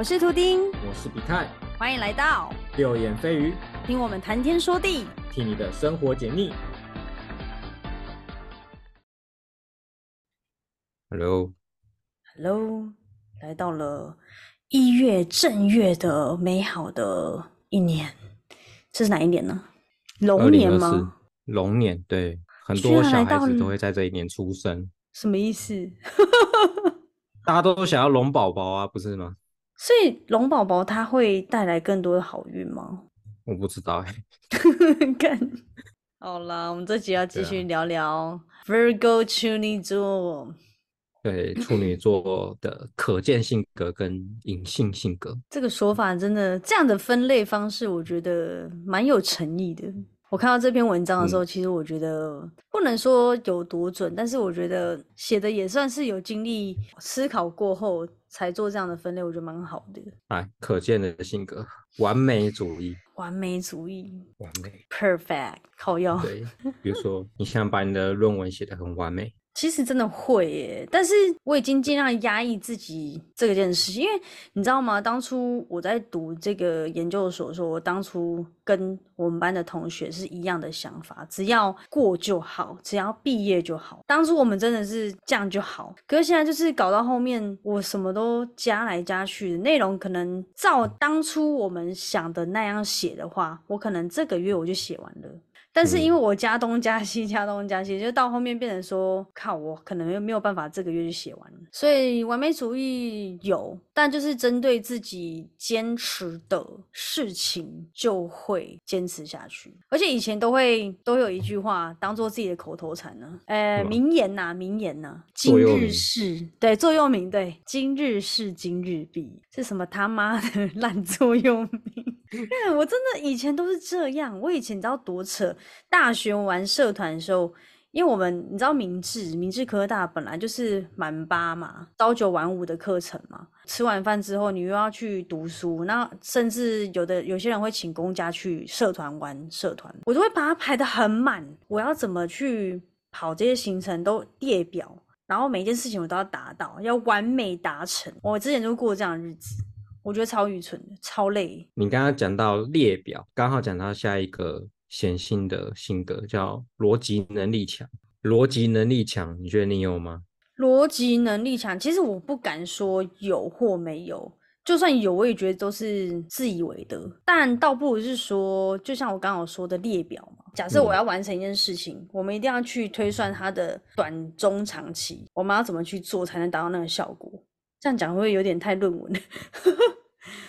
我是图丁，我是比泰，欢迎来到六眼飞鱼，听我们谈天说地，替你的生活解腻。Hello，Hello，来到了一月正月的美好的一年，这是哪一年呢？龙年吗？龙年，对，很多小孩子都会在这一年出生。什么意思？大家都想要龙宝宝啊，不是吗？所以龙宝宝它会带来更多的好运吗？我不知道哎。看，好了，我们这集要继续聊聊 Virgo 处女座。对，处女座的可见性格跟隐性性格，这个说法真的这样的分类方式，我觉得蛮有诚意的。我看到这篇文章的时候，其实我觉得不能说有多准，但是我觉得写的也算是有经历思考过后才做这样的分类，我觉得蛮好的。哎，可见的性格，完美主义，完美主义，完美，perfect，靠要。对，比如说你想把你的论文写得很完美。其实真的会耶，但是我已经尽量压抑自己这件事，因为你知道吗？当初我在读这个研究所的时候，我当初跟我们班的同学是一样的想法，只要过就好，只要毕业就好。当初我们真的是这样就好，可是现在就是搞到后面，我什么都加来加去，内容可能照当初我们想的那样写的话，我可能这个月我就写完了。但是因为我加东加西加东加西，就到后面变成说，靠我可能又没有办法这个月就写完，所以完美主义有，但就是针对自己坚持的事情就会坚持下去，而且以前都会都有一句话当做自己的口头禅呢，呃，名言呐，名言呐，今日事对座右铭对，今日事今日毕，是什么他妈的 烂座右铭？我真的以前都是这样。我以前你知道多扯？大学玩社团的时候，因为我们你知道明治明治科大本来就是满八嘛，朝九晚五的课程嘛。吃完饭之后，你又要去读书，那甚至有的有些人会请公假去社团玩社团，我都会把它排的很满。我要怎么去跑这些行程都列表，然后每一件事情我都要达到，要完美达成。我之前就过这样的日子。我觉得超愚蠢的，超累。你刚刚讲到列表，刚好讲到下一个显性的性格，叫逻辑能力强。逻辑能力强，你觉得你有吗？逻辑能力强，其实我不敢说有或没有，就算有，我也觉得都是自以为的。但倒不如是说，就像我刚刚说的列表嘛。假设我要完成一件事情，我们一定要去推算它的短、中、长期，我们要怎么去做才能达到那个效果？这样讲会不会有点太论文了？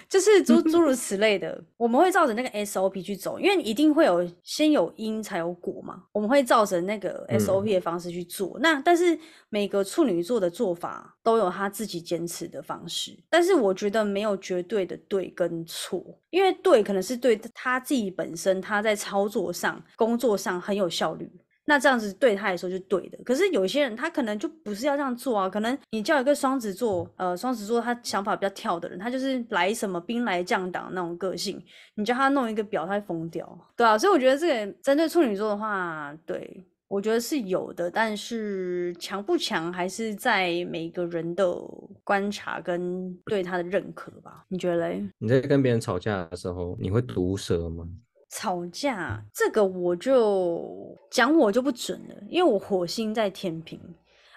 就是诸诸如此类的，我们会照着那个 SOP 去走，因为一定会有先有因才有果嘛。我们会照着那个 SOP 的方式去做。那但是每个处女座的做法都有他自己坚持的方式，但是我觉得没有绝对的对跟错，因为对可能是对他自己本身他在操作上、工作上很有效率。那这样子对他来说就对的，可是有些人他可能就不是要这样做啊。可能你叫一个双子座，呃，双子座他想法比较跳的人，他就是来什么兵来将挡那种个性，你叫他弄一个表，他会疯掉，对啊。所以我觉得这个针对处女座的话，对我觉得是有的，但是强不强还是在每个人的观察跟对他的认可吧？你觉得嘞？你在跟别人吵架的时候，你会毒舌吗？吵架这个我就讲我就不准了，因为我火星在天平，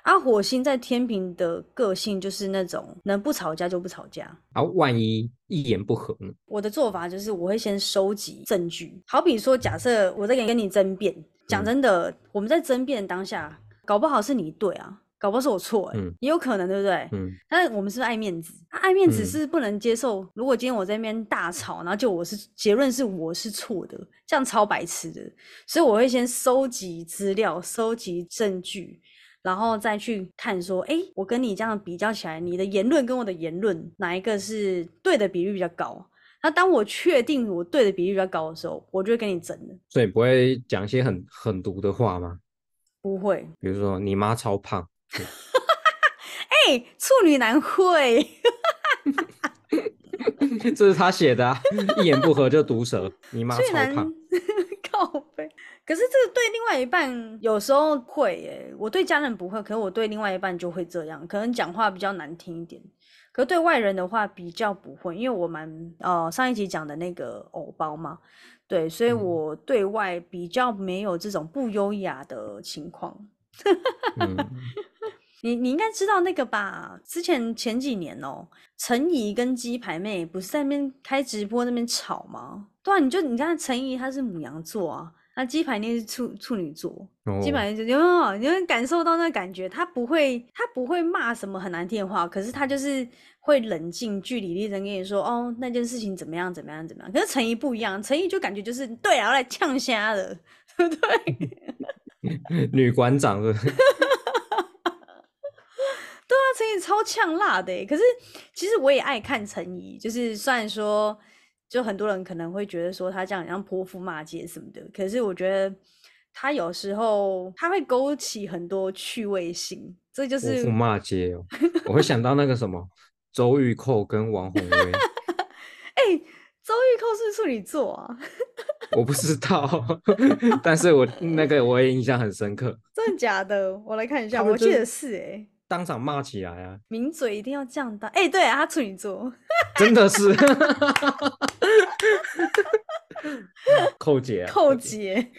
啊，火星在天平的个性就是那种能不吵架就不吵架。啊，万一一言不合呢？我的做法就是我会先收集证据，好比说假设我在跟跟你争辩，讲真的，我们在争辩当下，搞不好是你对啊。搞不好是我错哎，也有可能，对不对？嗯。但是我们是爱面子？爱面子是不能接受。如果今天我在那边大吵，然后就我是结论是我是错的，这样超白痴的。所以我会先收集资料、收集证据，然后再去看说，哎，我跟你这样比较起来，你的言论跟我的言论哪一个是对的比率比较高？那当我确定我对的比率比较高的时候，我就会跟你争了。所以不会讲一些很狠毒的话吗？不会。比如说你妈超胖。哎，处女男会，这是他写的，一言不合就毒舌。你妈超胖，靠背。可是这个对另外一半有时候会，哎，我对家人不会，可是我对另外一半就会这样，可能讲话比较难听一点。可对外人的话比较不会，因为我蛮呃上一集讲的那个偶包嘛，对，所以嗯我对外比较没有这种不优雅的情况。嗯，你你应该知道那个吧？之前前几年哦、陈怡跟鸡排妹不是在那边开直播那边吵吗？对啊，你就你看陈怡她是母羊座啊，那鸡排妹是处处女座，鸡哦，排妹就有没有有没有感受到那感觉？她不会她不会骂什么很难听的话，可是她就是会冷静据理力争跟你说哦那件事情怎么样怎么样怎么样。可是陈怡不一样，陈怡就感觉就是对啊，要来呛虾的，对不对？女馆长是陈怡超呛辣的欸。可是其实我也爱看陈怡，就是虽然说，就很多人可能会觉得说他这样很像泼妇骂街什么的，可是我觉得他有时候他会勾起很多趣味性，这就泼是妇骂街哦，我会想到那个什么 周玉蔻跟王宏威，哎、周玉蔻是处女座啊，我不知道，但是我那个我也印象很深刻，真的假的？我来看一下，我记得是哎、当场骂起来啊，抿嘴一定要这样当，哎、对啊，他处女座，真的是。扣姐啊，寇姐，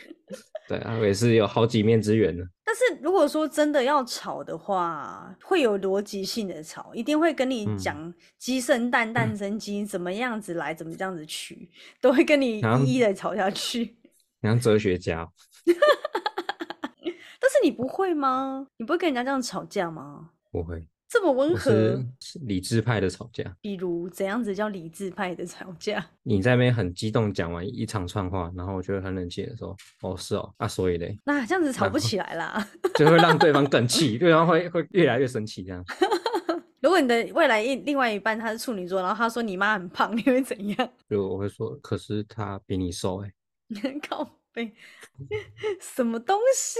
对啊，我也是有好几面之缘的，但是如果说真的要吵的话，会有逻辑性的吵，一定会跟你嗯。讲鸡生蛋，蛋生鸡，怎么样子来，怎么这样子去，都会跟你 一一的吵下去。你像哲学家。哦，但是你不会吗？你不会跟人家这样吵架吗？不会，这么温和是，理智派的吵架。比如怎样子叫理智派的吵架？你在那边很激动讲完一长串话，然后我就会很冷静的说：“哦，是哦，啊，所以嘞，那这样子吵不起来啦。就会让对方更气，对方会会越来越生气，这样。如果你的未来一另外一半他是处女座，然后他说你妈很胖，你会怎样？就我会说，可是他比你瘦哎、靠背，什么东西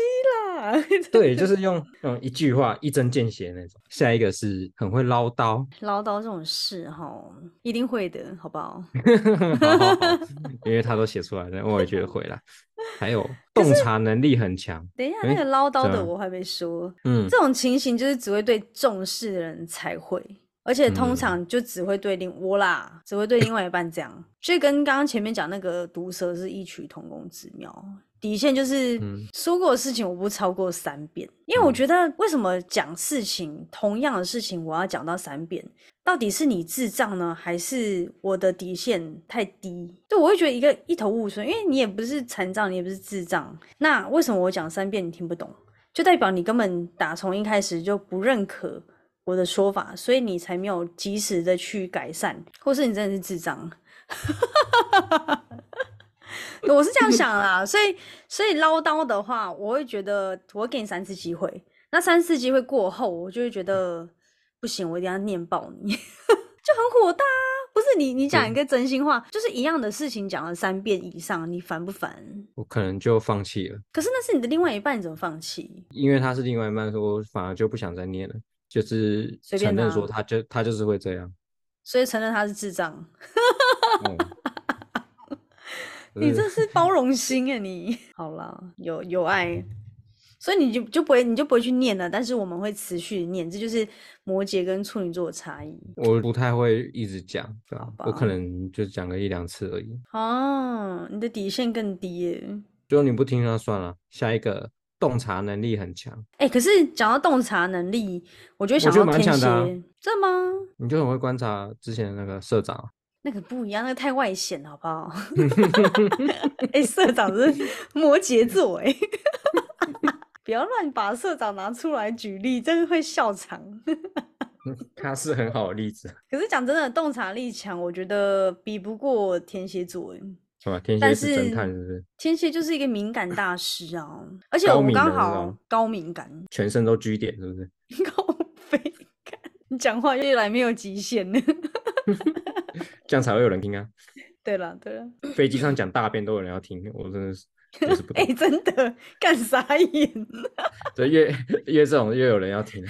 啦？对，就是用用一句话一针见血那种。下一个是很会唠叨，唠叨这种事哈，一定会的，好不好？好好好，因为他都写出来了，我也觉得会啦。还有洞察能力很强，等一下，那个唠叨的我还没说，嗯这种情形就是只会对重视的人才会，而且通嗯常就只会对另我啦，只会对另外一半这样，所以跟刚刚前面讲那个毒蛇是异曲同工之妙。底线就是嗯说过的事情我不超过三遍，因为我嗯觉得为什么讲事情同样的事情我要讲到三遍？到底是你智障呢，还是我的底线太低？对，我会觉得一个一头雾水，因为你也不是残障，你也不是智障，那为什么我讲三遍你听不懂？就代表你根本打从一开始就不认可我的说法，所以你才没有及时的去改善，或是你真的是智障。我是这样想啦，所以所以唠叨的话，我会觉得我会给你三次机会，那三次机会过后，我就会觉得不行，我一定要念爆你，就很火大啊！不是你，你讲一个真心话，就是一样的事情讲了三遍以上，你烦不烦？我可能就放弃了，可是那是你的另外一半，你怎么放弃？因为他是另外一半，所以我反而就不想再念了，就是承认说他他就他就是会这样。所以承认他是智障，哦你这是包容心啊 你！好啦，有有爱，所以你就就不会你就不会去念了，但是我们会持续念，这就是摩羯跟处女座的差异我不太会一直讲，对吧？我可能就讲个一两次而已。哦，你的底线更低耶。就你不听那算了。下一个洞察能力很强，哎、可是讲到洞察能力，我就会想觉得到天蝎，真的吗？你就很会观察之前的那个社长啊，那个不一样，那个太外显了，好不好？哎、社长是摩羯座哎，不要乱把社长拿出来举例，真的会笑场。他是很好的例子，可是讲真的，洞察力强，我觉得比不过天蝎座哎。是吧？天蝎但是侦探，是不是？天蝎就是一个敏感大师啊，而且我们刚好高敏感，全身都居点，是不是？高飞感，你讲话越来没有极限了。这样才会有人听啊。对了对了，飞机上讲大便都有人要听，我真的是 哎、懂。真的干傻眼。对，越越这种越有人要听。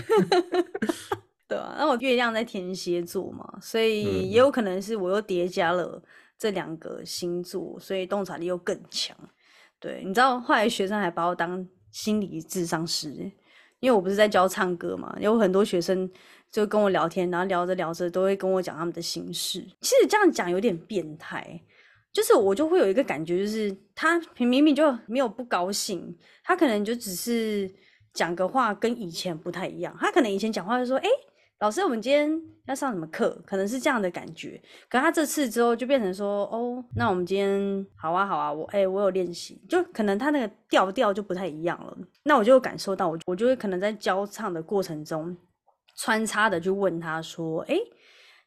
对啊，那我月亮在天蝎座嘛，所以嗯也有可能是我又叠加了这两个星座，所以洞察力又更强。对，你知道后来学生还把我当心理智商师，因为我不是在教唱歌嘛，有很多学生就跟我聊天，然后聊着聊着都会跟我讲他们的心事。其实这样讲有点变态，就是我就会有一个感觉，就是他明明就没有不高兴，他可能就只是讲个话跟以前不太一样。他可能以前讲话就说：“哎、老师，我们今天要上什么课？”可能是这样的感觉。可他这次之后就变成说：“哦，那我们今天好啊，好啊，我哎、我有练习。”就可能他那个调调就不太一样了。那我就感受到，我我就会可能在教唱的过程中穿插的去问他说：“哎、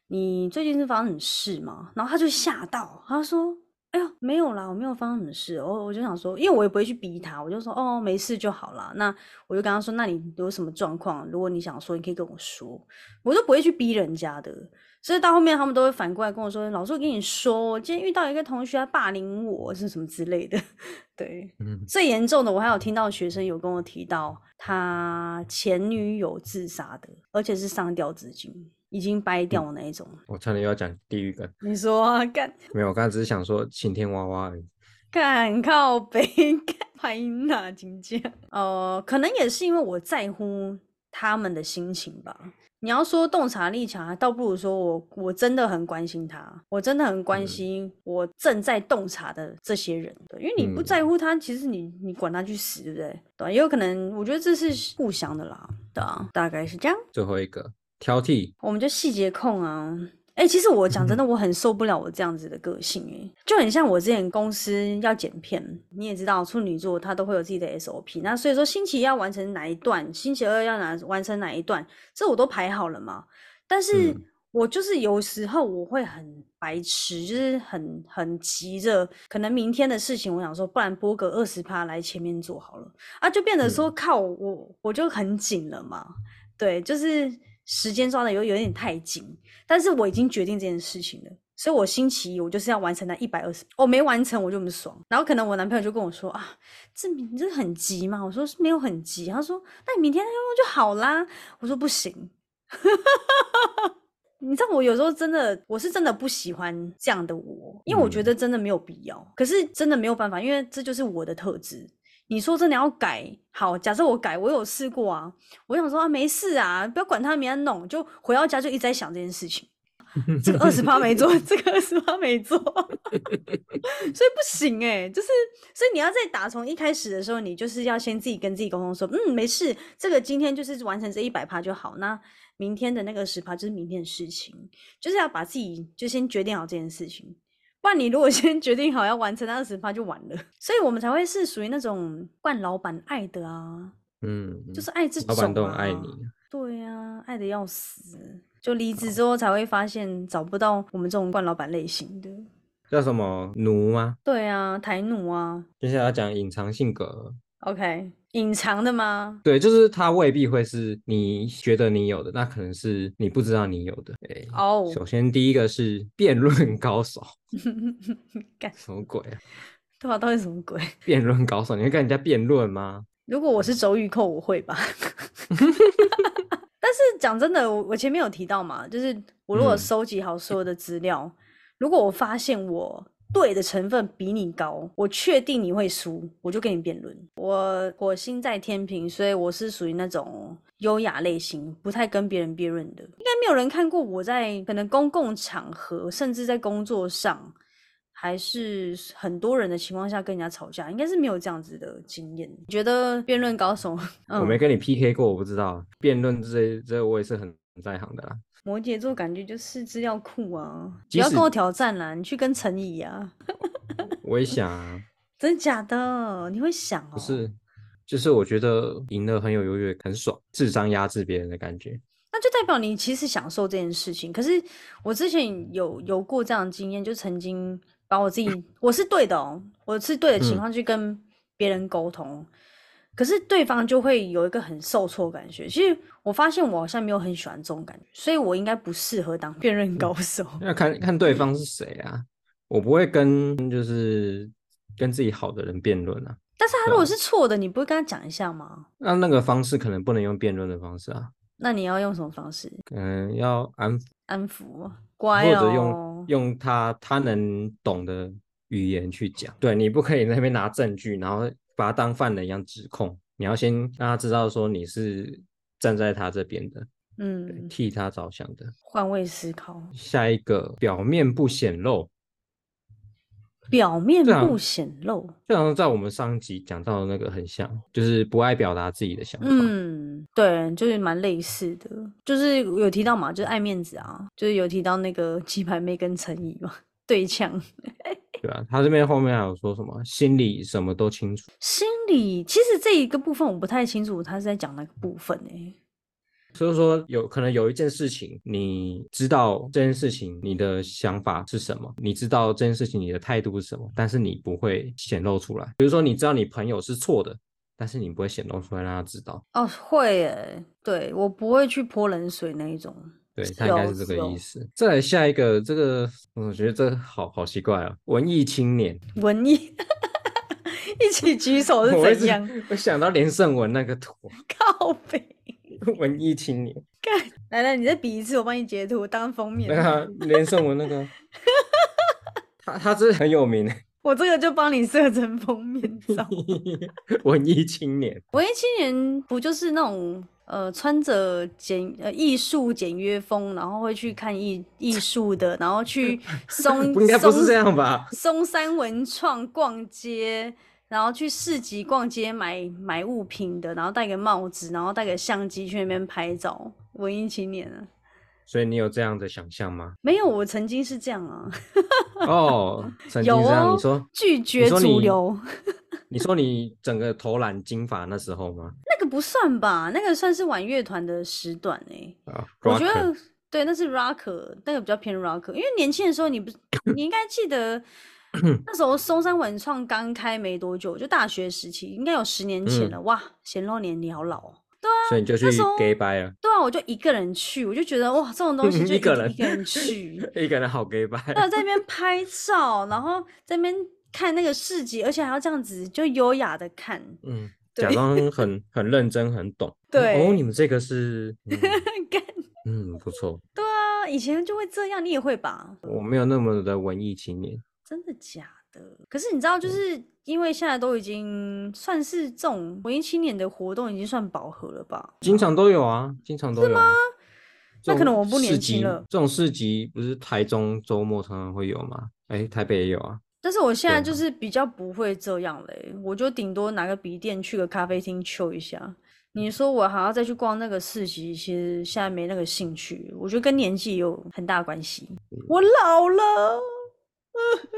你最近是发生什么事吗？”然后他就吓到，他说：“哎呦，没有啦，我没有发生什么事。”我我就想说，因为我也不会去逼他，我就说：“哦，没事就好啦。”那我就跟他说：“那你有什么状况？如果你想说，你可以跟我说。”我都不会去逼人家的。所以到后面他们都会反过来跟我说：“老师，我跟你说，我今天遇到一个同学他霸凌我，是什么之类的。”对，嗯，最严重的，我还有听到学生有跟我提到他前女友自杀的，而且是上吊至今，已经掰掉的那一种。我差点又要讲地狱梗，你说啊，干没有，我刚才只是想说晴天娃娃而已。干靠北干拍哪金价？呃，可能也是因为我在乎他们的心情吧。你要说洞察力强，倒不如说我我真的很关心他，我真的很关嗯心我正在洞察的这些人。对，因为你不嗯在乎他，其实你你管他去死，对不对？对吧，也有可能，我觉得这是互相的啦，对啊，大概是这样。最后一个挑剔，我们就细节控啊。哎、其实我讲真的，我很受不了我这样子的个性、欸，就很像我之前公司要剪片，你也知道处女座他都会有自己的 SOP，那所以说星期一要完成哪一段，星期二要哪完成哪一段，这我都排好了嘛。但是嗯我就是有时候我会很白痴，就是很很急着，可能明天的事情，我想说，不然播个二十趴来前面做好了啊，就变得说靠我我就很紧了嘛。对，就是时间抓的有有点太紧，但是我已经决定这件事情了，所以我星期一我就是要完成那一百二十，我没完成我就很爽。然后可能我男朋友就跟我说啊，这你这很急嘛？我说是没有很急，他说那你明天再用就好啦。我说不行。你知道我有时候真的，我是真的不喜欢这样的我，因为我觉嗯得真的没有必要。可是真的没有办法，因为这就是我的特质。你说真的要改，好，假设我改，我有试过啊，我想说啊，没事啊，不要管他，明天弄，就回到家就一直在想这件事情。这个二十趴没做，这个二十趴没做，所以不行哎、就是所以你要在打从一开始的时候，你就是要先自己跟自己沟通说，嗯，没事，这个今天就是完成这一百趴就好，那明天的那个十趴就是明天的事情，就是要把自己就先决定好这件事情，不然你如果先决定好要完成那二十趴就完了，所以我们才会是属于那种惯老板爱的啊，嗯，就是爱这种、啊，老板都很爱你。对呀、爱的要死。就离职之后才会发现找不到我们这种惯老板类型的。叫什么奴吗？对啊，台奴啊接下来要讲隐藏性格，，OK，隐藏的吗？对，就是它未必会是你觉得你有的，那可能是你不知道你有的。哎，哦首先第一个是辩论高手，干，什么鬼啊？对啊，到底什么鬼？辩论高手，你会跟人家辩论吗？如果我是周玉蔻，我会吧。但是讲真的，我我前面有提到嘛，就是我如果嗯收集好所有的资料，如果我发现我对的成分比你高，我确定你会输，我就跟你辩论。我火星在天平，所以我是属于那种优雅类型，不太跟别人辩论的。应该没有人看过我在可能公共场合，甚至在工作上。还是很多人的情况下跟人家吵架，应该是没有这样子的经验。你觉得辩论高手，我没跟你 PK 过，我不知道。辩论这这我也是很在行的啦。摩羯座感觉就是资料库啊，不要跟我挑战啦，你去跟陈怡啊，我也想啊，真的假的？你会想哦？不是，就是我觉得赢了很有优越，很爽，智商压制别人的感觉。那就代表你其实享受这件事情。可是我之前有有过这样的经验，就曾经把我自己我是对的哦，我是对的情嗯况去跟别人沟通，可是对方就会有一个很受挫感觉。其实我发现我好像没有很喜欢这种感觉，所以我应该不适合当辩论高手。要看看对方是谁啊，我不会跟就是跟自己好的人辩论啊。但是他如果是错的，你不会跟他讲一下吗？那那个方式可能不能用辩论的方式啊，那你要用什么方式可能要安抚，安抚？乖或哦，者用用他他能懂的语言去讲。对你不可以在那边拿证据，然后把他当犯人一样指控。你要先让他知道说你是站在他这边的。嗯，替他着想的。换位思考，下一个表面不显露，表面不显露。就好像在我们上集讲到的那个很像，就是不爱表达自己的想法。嗯，对，就是蛮类似的，就是有提到嘛，就是爱面子啊，就是有提到那个鸡排妹跟陈怡嘛，对呛。对啊，他这边后面还有说什么心里什么都清楚，心理其实这一个部分我不太清楚，他是在讲哪个部分呢、所以说有可能有一件事情，你知道这件事情你的想法是什么，你知道这件事情你的态度是什么，但是你不会显露出来。比如说你知道你朋友是错的，但是你不会显露出来让他知道。哦，会诶，对我不会去泼冷水那一种。对是他应该是这个意思。再来下一个，这个我觉得这个好好奇怪啊，文艺青年。文艺 一起举手是怎样？我想到连胜文那个图，靠背。文艺青年，看来来，你再比一次，我帮你截图当封面那。个连胜文那个，他他是很有名，我这个就帮你设成封面照。文艺青年。文艺青年不就是那种呃穿着简呃艺术简约风，然后会去看艺艺术的，然后去 松不应该不是松这样吧？松山文创逛街，然后去市集逛街买买物品的，然后戴个帽子，然后戴个相机去那边拍照。文艺青年啊，所以你有这样的想象吗？没有，我曾经是这样啊，哦，曾经有这样，哦你说拒绝主流。你说你整个头染金发那时候吗？那个不算吧，那个算是玩乐团的时段哎、啊，我觉得对，那是 rocker，那个比较偏 rocker，因为年轻的时候你不是，你应该记得那时候松山文创刚开没多久，就大学时期，应该有十年前嗯。了。哇，显露年你好老哦。对啊所以你就去 gay 掰了，对啊，我就一个人去，我就觉得哇，这种东西就 一个人。一个人去，一个人好 gay 掰。对，在那边拍照，然后在那边看那个市集，而且还要这样子就优雅的看，嗯，对假装很很认真很懂。对哦，你们这个是，嗯 不错，对啊，以前就会这样，你也会吧？我没有那么的文艺青年。真的假的？可是你知道，就是因为现在都已经算是这种文艺青年的活动已经算饱和了吧？经常都有啊，经常都有是吗那可能种我不年轻了这种市集不是台中周末常常会有吗？哎，台北也有啊。但是我现在就是比较不会这样嘞，我就顶多拿个笔电去个咖啡厅秀一下。你说我还要再去逛那个市集，其实现在没那个兴趣。我觉得跟年纪有很大关系。嗯我老了，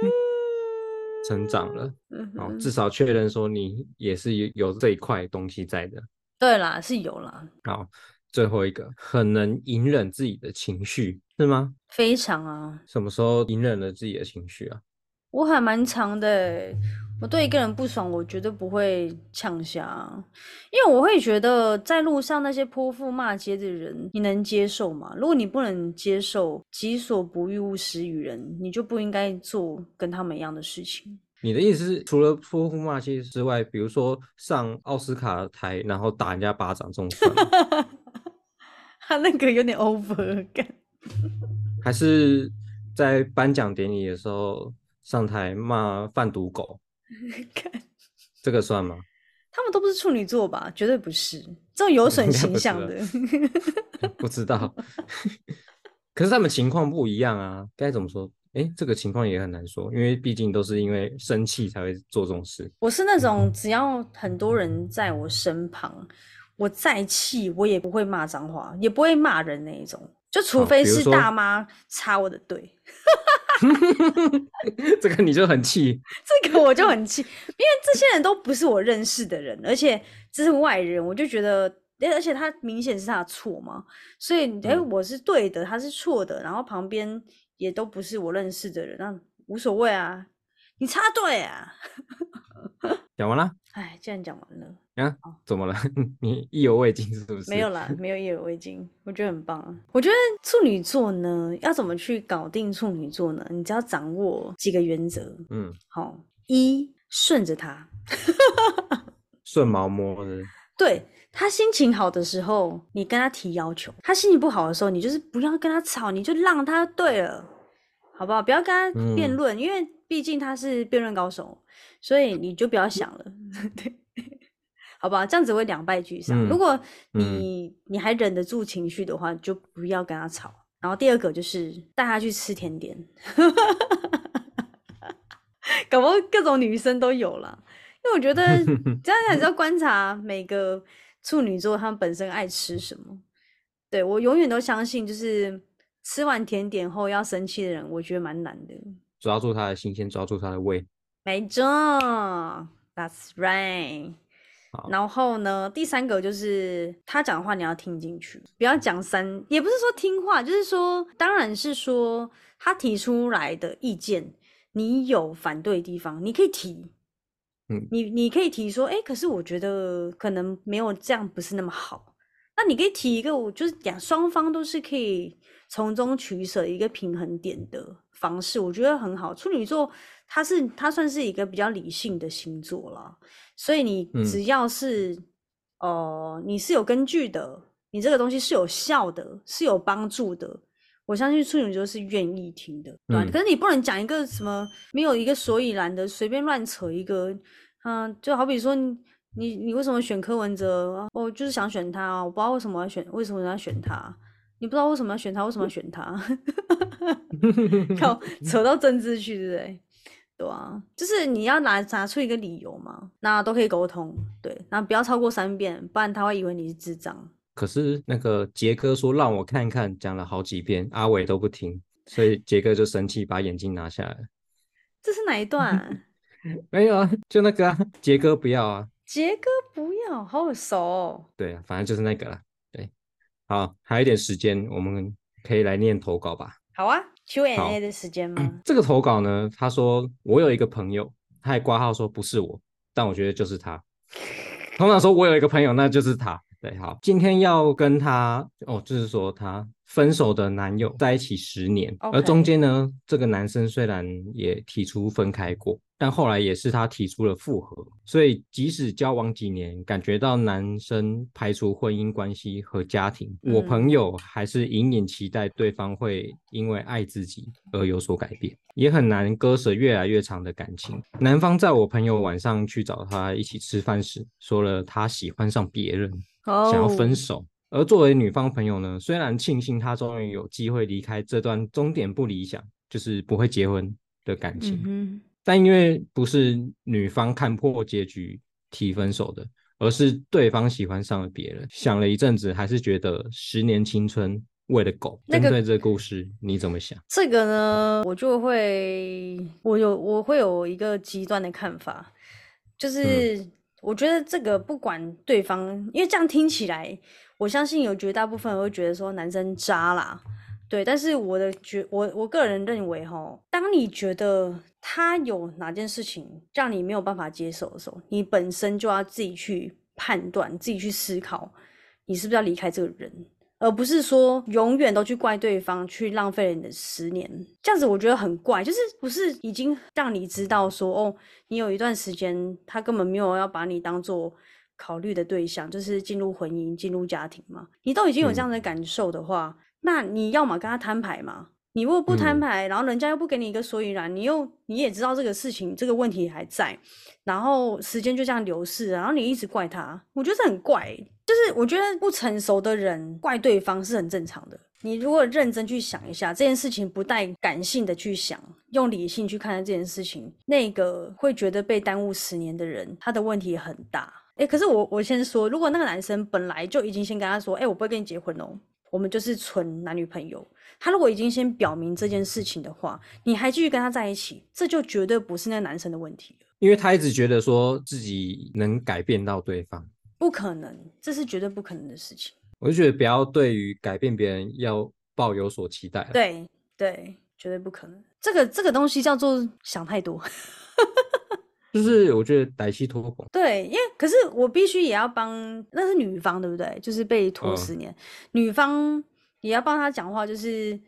成长了，哦，嗯哼至少确认说你也是有有这一块东西在的。对啦，是有啦，好，最后一个很能隐忍自己的情绪，是吗？非常啊，什么时候隐忍了自己的情绪啊？我还蛮长的欸，我对一个人不爽，我绝对不会呛下，因为我会觉得在路上那些泼妇骂街的人，你能接受吗？如果你不能接受，己所不欲，勿施于人，你就不应该做跟他们一样的事情。你的意思是，除了泼妇骂街之外，比如说上奥斯卡台，然后打人家巴掌，这种算吗？他那个有点 over 感，还是在颁奖典礼的时候上台骂贩毒狗，看这个算吗？他们都不是处女座吧？绝对不是，这种有损 形象的。不知道。可是他们情况不一样啊，该怎么说？诶，这个情况也很难说，因为毕竟都是因为生气才会做这种事。我是那种只要很多人在我身旁，我再气我也不会骂脏话，也不会骂人那一种，就除非是大妈插我的队，这个你就很气，这个我就很气，因为这些人都不是我认识的人，而且这是外人，我就觉得。诶而且他明显是他的错嘛，所以哎、我是对的，他是错的，然后旁边也都不是我认识的人，那无所谓啊，你插队啊，讲完了哎，既然讲完了，啊？怎么了？你意犹未尽是不是？没 有啦，没有意犹未尽，我觉得很棒啊。我觉得处女座呢，要怎么去搞定处女座呢？你只要掌握几个原则。嗯，好，一顺着他，顺毛摸的，对他心情好的时候，你跟他提要求；他心情不好的时候，你就是不要跟他吵，你就让他对了，好不好？不要跟他辩嗯论，因为毕竟他是辩论高手，所以你就不要想了。对，好不好？这样子会两败俱伤。嗯如果嗯你、你还忍得住情绪的话，就不要跟他吵。然后第二个就是带他去吃甜点，搞不好各种女生都有啦。因为我觉得 这样还是要观察每个处女座他们本身爱吃什么。对我永远都相信，就是吃完甜点后要生气的人，我觉得蛮难的。抓住他的新鲜，抓住他的胃。没错，That's right 好。然后呢，第三个就是他讲的话你要听进去，不要讲三，也不是说听话，就是说，当然是说他提出来的意见，你有反对的地方，你可以提。嗯你你可以提说，哎、可是我觉得可能没有这样，不是那么好。那你可以提一个，我就是讲双方都是可以从中取舍一个平衡点的方式，我觉得很好。处女座它是它算是一个比较理性的星座了，所以你嗯只要是哦、呃你是有根据的，你这个东西是有效的，是有帮助的。我相信处女座是愿意听的，对可是你不能讲一个什么没有一个所以然的，随便乱扯一个，嗯、就好比说你你你为什么选柯文哲？啊我就是想选他啊，我不知道为什么要选，为什么要选他？你不知道为什么要选他？为什么要选他？靠，扯到政治去，对不对？对啊，就是你要拿拿出一个理由嘛，那都可以沟通，对，那不要超过三遍，不然他会以为你是智障。可是那个杰哥说让我看看，讲了好几遍，阿伟都不听，所以杰哥就生气，把眼镜拿下来。这是哪一段啊？没有啊，就那个啊，杰哥不要啊，杰哥不要，好耳熟、哦。对啊，反正就是那个啦。对，好，还有一点时间，我们可以来念投稿吧。好啊好，Q&A 的时间吗？这个投稿呢，他说我有一个朋友，他还挂号说不是我，但我觉得就是他。通常说我有一个朋友，那就是他。对，好，今天要跟他哦，就是说他分手的男友在一起十年而中间呢，这个男生虽然也提出分开过，但后来也是他提出了复合，所以即使交往几年，感觉到男生排除婚姻关系和家庭，我嗯朋友还是隐隐期待对方会因为爱自己而有所改变，也很难割舍越来越长的感情。男方在我朋友晚上去找他一起吃饭时，说了他喜欢上别人，哦，想要分手。而作为女方朋友呢，虽然庆幸他终于有机会离开这段终点不理想，就是不会结婚的感情，嗯但因为不是女方看破结局提分手的，而是对方喜欢上了别人。想了一阵子，还是觉得十年青春喂了狗。那个针对这个故事，你怎么想？这个呢，我就会，我有我会有一个极端的看法，就是我觉得这个不管对方，因为这样听起来，我相信有绝大部分人会觉得说男生渣啦，对，但是我的觉我我个人认为哈，当你觉得他有哪件事情让你没有办法接受的时候，你本身就要自己去判断，自己去思考，你是不是要离开这个人。而不是说永远都去怪对方，去浪费了你的十年，这样子我觉得很怪。就是不是已经让你知道说，哦，你有一段时间他根本没有要把你当做考虑的对象，就是进入婚姻、进入家庭嘛。你都已经有这样的感受的话，那你要么跟他摊牌嘛。你如果不摊嗯牌，然后人家又不给你一个所以然，你又你也知道这个事情这个问题还在，然后时间就这样流逝，然后你一直怪他，我觉得这很怪欸。就是我觉得不成熟的人怪对方是很正常的。你如果认真去想一下这件事情，不带感性的去想，用理性去看待这件事情，那个会觉得被耽误十年的人，他的问题很大。诶，可是我我先说，如果那个男生本来就已经先跟他说，诶，我不会跟你结婚哦，我们就是纯男女朋友。他如果已经先表明这件事情的话，你还继续跟他在一起，这就绝对不是那个男生的问题了。因为他一直觉得说自己能改变到对方，不可能，这是绝对不可能的事情。我就觉得不要对于改变别人要抱有所期待啦。对对，绝对不可能。这个这个东西叫做想太多。就是我觉得歹戏拖棚，对，因为可是我必须也要帮，那是女方对不对？就是被拖嗯十年，女方也要帮他讲话，就是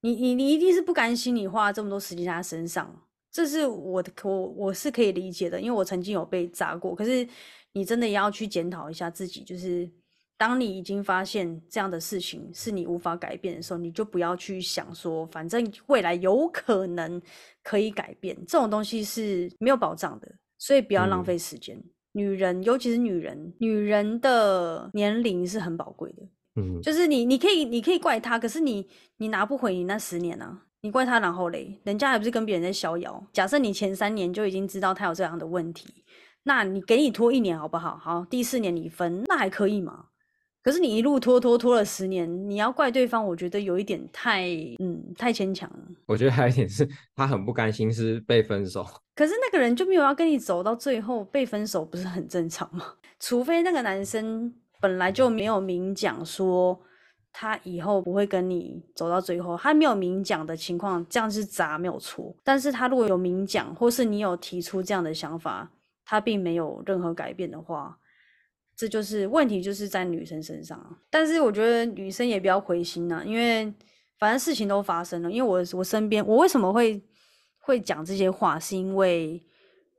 你你你一定是不甘心你花了这么多时间在他身上，这是我的我我是可以理解的，因为我曾经有被砸过。可是你真的也要去检讨一下自己，就是当你已经发现这样的事情是你无法改变的时候，你就不要去想说，反正未来有可能可以改变，这种东西是没有保障的，所以不要浪嗯费时间。女人，尤其是女人，女人的年龄是很宝贵的。嗯，就是你，你可以，你可以怪他，可是你，你拿不回你那十年啊！你怪他，然后嘞，人家还不是跟别人在逍遥？假设你前三年就已经知道他有这样的问题，那你给你拖一年好不好？好，第四年你分，那还可以吗？可是你一路拖拖拖了十年，你要怪对方，我觉得有一点太，嗯，太牵强了。我觉得还有一点是他很不甘心是被分手，可是那个人就没有要跟你走到最后，被分手不是很正常吗？除非那个男生本来就没有明讲说他以后不会跟你走到最后，他没有明讲的情况，这样是渣没有错。但是他如果有明讲，或是你有提出这样的想法，他并没有任何改变的话。这就是问题，就是在女生身上。但是我觉得女生也不要灰心呐，因为反正事情都发生了。因为我我身边，我为什么会会讲这些话，是因为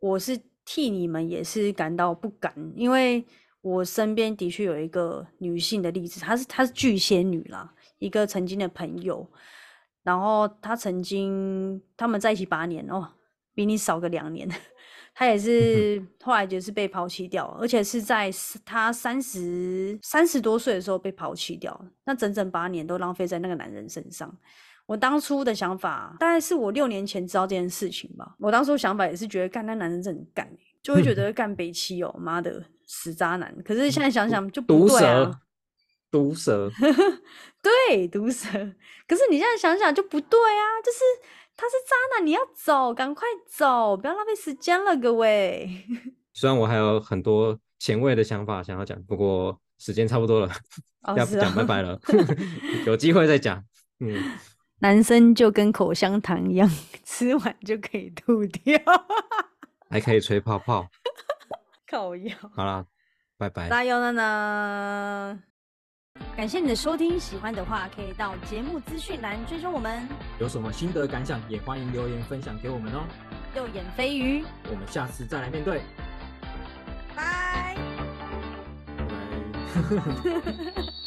我是替你们也是感到不甘，因为我身边的确有一个女性的例子，她是她是巨仙女啦，一个曾经的朋友，然后她曾经他们在一起八年哦，比你少个两年。她也是 后来就是被抛弃掉，而且是在她三十三十多岁的时候被抛弃掉，那整整八年都浪费在那个男人身上。我当初的想法，大概是我六年前知道这件事情吧。我当初想法也是觉得干那男人真很干，就会觉得干北七哦，妈的死渣男。可是现在想想就不对啊，毒蛇，对毒蛇。可是你现在想想就不对啊，就是。他是渣男，你要走，赶快走，不要浪费时间了，各位。虽然我还有很多前卫的想法想要讲，不过时间差不多了，要讲拜拜了，有机会再讲。嗯，男生就跟口香糖一样，吃完就可以吐掉，还可以吹泡泡，靠药。好了，拜拜。加油了呢。感谢你的收听，喜欢的话可以到节目资讯栏追踪我们。有什么心得感想，也欢迎留言分享给我们哦。右眼飞鱼，我们下次再来面对。拜。拜。